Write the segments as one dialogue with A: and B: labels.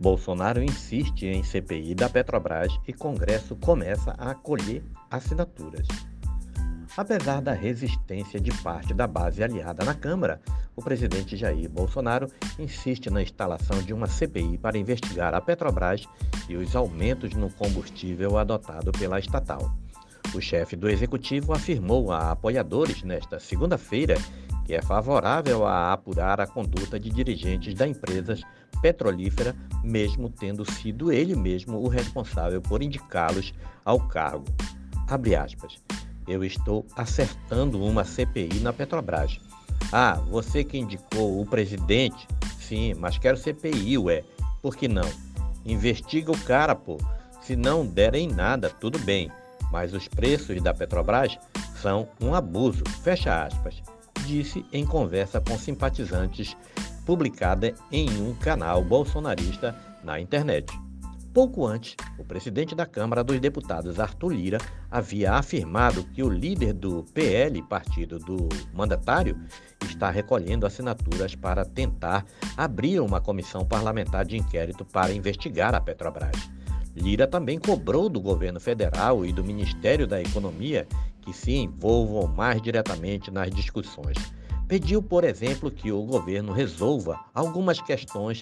A: Bolsonaro insiste em CPI da Petrobras e Congresso começa a acolher assinaturas. Apesar da resistência de parte da base aliada na Câmara, o presidente Jair Bolsonaro insiste na instalação de uma CPI para investigar a Petrobras e os aumentos no combustível adotado pela estatal. O chefe do executivo afirmou a apoiadores nesta segunda-feira que é favorável a apurar a conduta de dirigentes da empresa petrolífera, mesmo tendo sido ele mesmo o responsável por indicá-los ao cargo. Abre aspas. Eu estou acertando uma CPI na Petrobras. Ah, você que indicou o presidente? Sim, mas quero CPI, ué. Por que não? Investiga o cara, pô. Se não derem nada, tudo bem. Mas os preços da Petrobras são um abuso. Fecha aspas disse em conversa com simpatizantes publicada em um canal bolsonarista na internet. Pouco antes, o presidente da Câmara dos Deputados, Arthur Lira, havia afirmado que o líder do PL, partido do mandatário, está recolhendo assinaturas para tentar abrir uma comissão parlamentar de inquérito para investigar a Petrobras. Lira também cobrou do governo federal e do Ministério da Economia que se envolvam mais diretamente nas discussões. Pediu, por exemplo, que o governo resolva algumas questões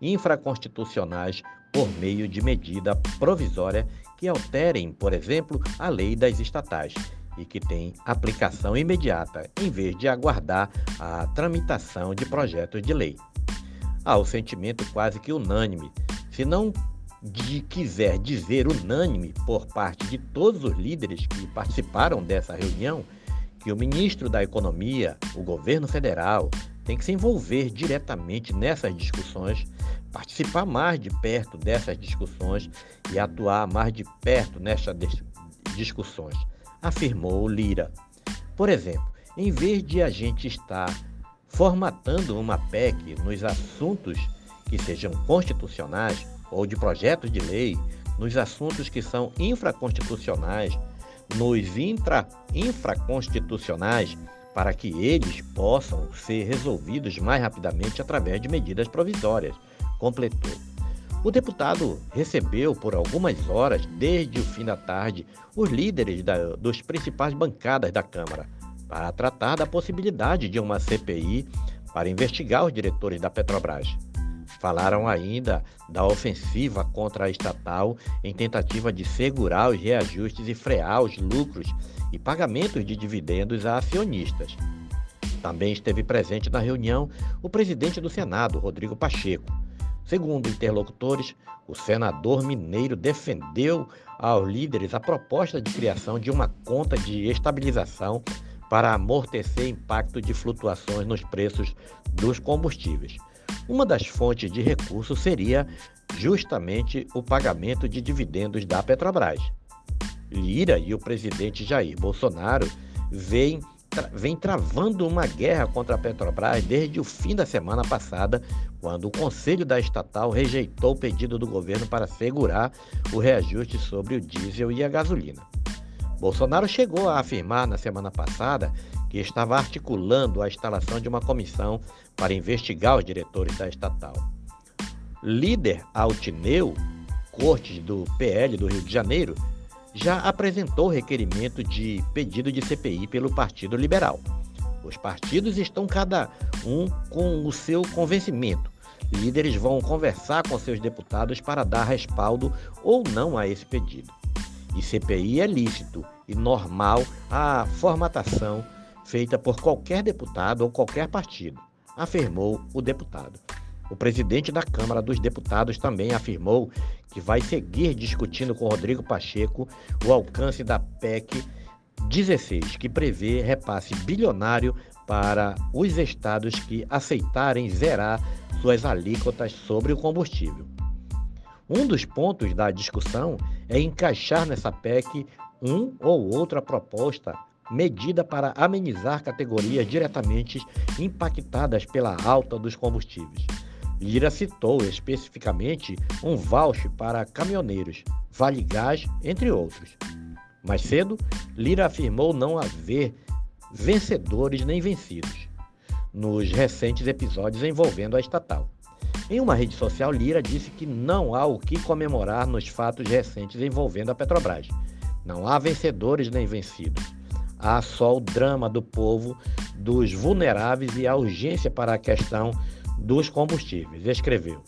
A: infraconstitucionais por meio de medida provisória que alterem, por exemplo, a lei das estatais e que tem aplicação imediata, em vez de aguardar a tramitação de projetos de lei. Há o sentimento quase que unânime, se não de quiser dizer unânime por parte de todos os líderes que participaram dessa reunião que o ministro da Economia, o governo federal, tem que se envolver diretamente nessas discussões, participar mais de perto dessas discussões e atuar mais de perto nessas discussões, afirmou Lira. Por exemplo, em vez de a gente estar formatando uma PEC nos assuntos que sejam constitucionais, ou de projetos de lei nos assuntos que são infraconstitucionais, nos intra, infraconstitucionais, para que eles possam ser resolvidos mais rapidamente através de medidas provisórias, completou. O deputado recebeu por algumas horas, desde o fim da tarde, os líderes da, dos principais bancadas da Câmara para tratar da possibilidade de uma CPI para investigar os diretores da Petrobras. Falaram ainda da ofensiva contra a estatal em tentativa de segurar os reajustes e frear os lucros e pagamentos de dividendos a acionistas. Também esteve presente na reunião o presidente do Senado, Rodrigo Pacheco. Segundo interlocutores, o senador mineiro defendeu aos líderes a proposta de criação de uma conta de estabilização para amortecer impacto de flutuações nos preços dos combustíveis. Uma das fontes de recursos seria justamente o pagamento de dividendos da Petrobras. Lira e o presidente Jair Bolsonaro vêm, vem travando uma guerra contra a Petrobras desde o fim da semana passada, quando o Conselho da Estatal rejeitou o pedido do governo para segurar o reajuste sobre o diesel e a gasolina. Bolsonaro chegou a afirmar na semana passada que estava articulando a instalação de uma comissão para investigar os diretores da estatal. Líder Altineu, Cortes do PL do Rio de Janeiro, já apresentou requerimento de pedido de CPI pelo Partido Liberal. Os partidos estão cada um com o seu convencimento. Líderes vão conversar com seus deputados para dar respaldo ou não a esse pedido. E CPI é lícito e normal a formatação feita por qualquer deputado ou qualquer partido, afirmou o deputado. O presidente da Câmara dos Deputados também afirmou que vai seguir discutindo com Rodrigo Pacheco o alcance da PEC 16, que prevê repasse bilionário para os estados que aceitarem zerar suas alíquotas sobre o combustível. Um dos pontos da discussão é encaixar nessa PEC um ou outra proposta medida para amenizar categorias diretamente impactadas pela alta dos combustíveis. Lira citou especificamente um voucher para caminhoneiros, Vale Gás, entre outros. Mais cedo, Lira afirmou não haver vencedores nem vencidos nos recentes episódios envolvendo a estatal. Em uma rede social, Lira disse que não há o que comemorar nos fatos recentes envolvendo a Petrobras. Não há vencedores nem vencidos. Há só o drama do povo, dos vulneráveis e a urgência para a questão dos combustíveis. Escreveu.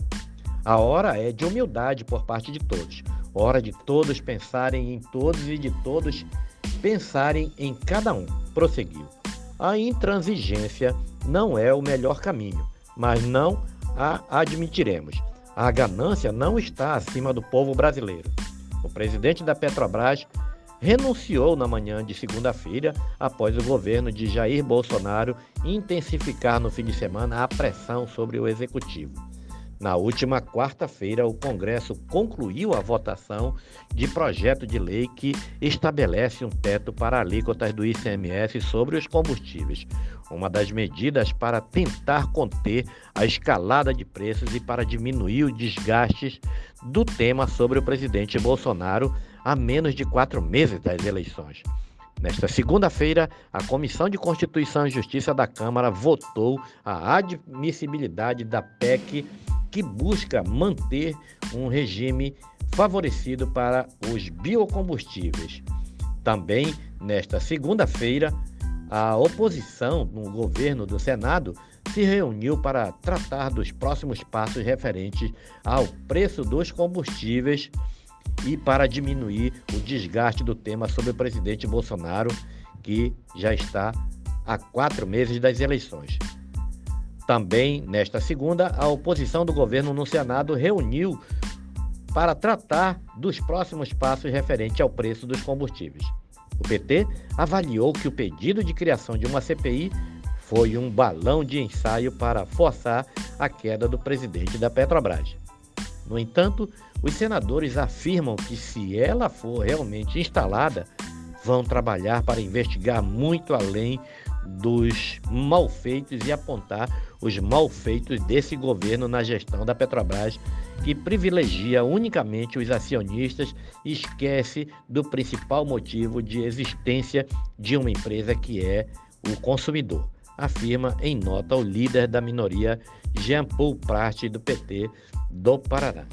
A: A hora é de humildade por parte de todos. Hora de todos pensarem em todos e de todos pensarem em cada um. Prosseguiu. A intransigência não é o melhor caminho, mas não a admitiremos. A ganância não está acima do povo brasileiro. O presidente da Petrobras renunciou na manhã de segunda-feira após o governo de Jair Bolsonaro intensificar no fim de semana a pressão sobre o executivo. Na última quarta-feira, o Congresso concluiu a votação de projeto de lei que estabelece um teto para alíquotas do ICMS sobre os combustíveis, uma das medidas para tentar conter a escalada de preços e para diminuir os desgastes do tema sobre o presidente Bolsonaro a menos de quatro meses das eleições. Nesta segunda-feira, a Comissão de Constituição e Justiça da Câmara votou a admissibilidade da PEC que busca manter um regime favorecido para os biocombustíveis. Também, nesta segunda-feira, a oposição no governo do Senado se reuniu para tratar dos próximos passos referentes ao preço dos combustíveis e para diminuir o desgaste do tema sobre o presidente Bolsonaro, que já está há quatro meses das eleições. Também, nesta segunda, a oposição do governo no Senado reuniu para tratar dos próximos passos referentes ao preço dos combustíveis. O PT avaliou que o pedido de criação de uma CPI foi um balão de ensaio para forçar a queda do presidente da Petrobras. No entanto, os senadores afirmam que, se ela for realmente instalada, vão trabalhar para investigar muito além dos malfeitos e apontar os malfeitos desse governo na gestão da Petrobras, que privilegia unicamente os acionistas e esquece do principal motivo de existência de uma empresa que é o consumidor, afirma em nota o líder da minoria Jean Paul Prat do PT do Paraná.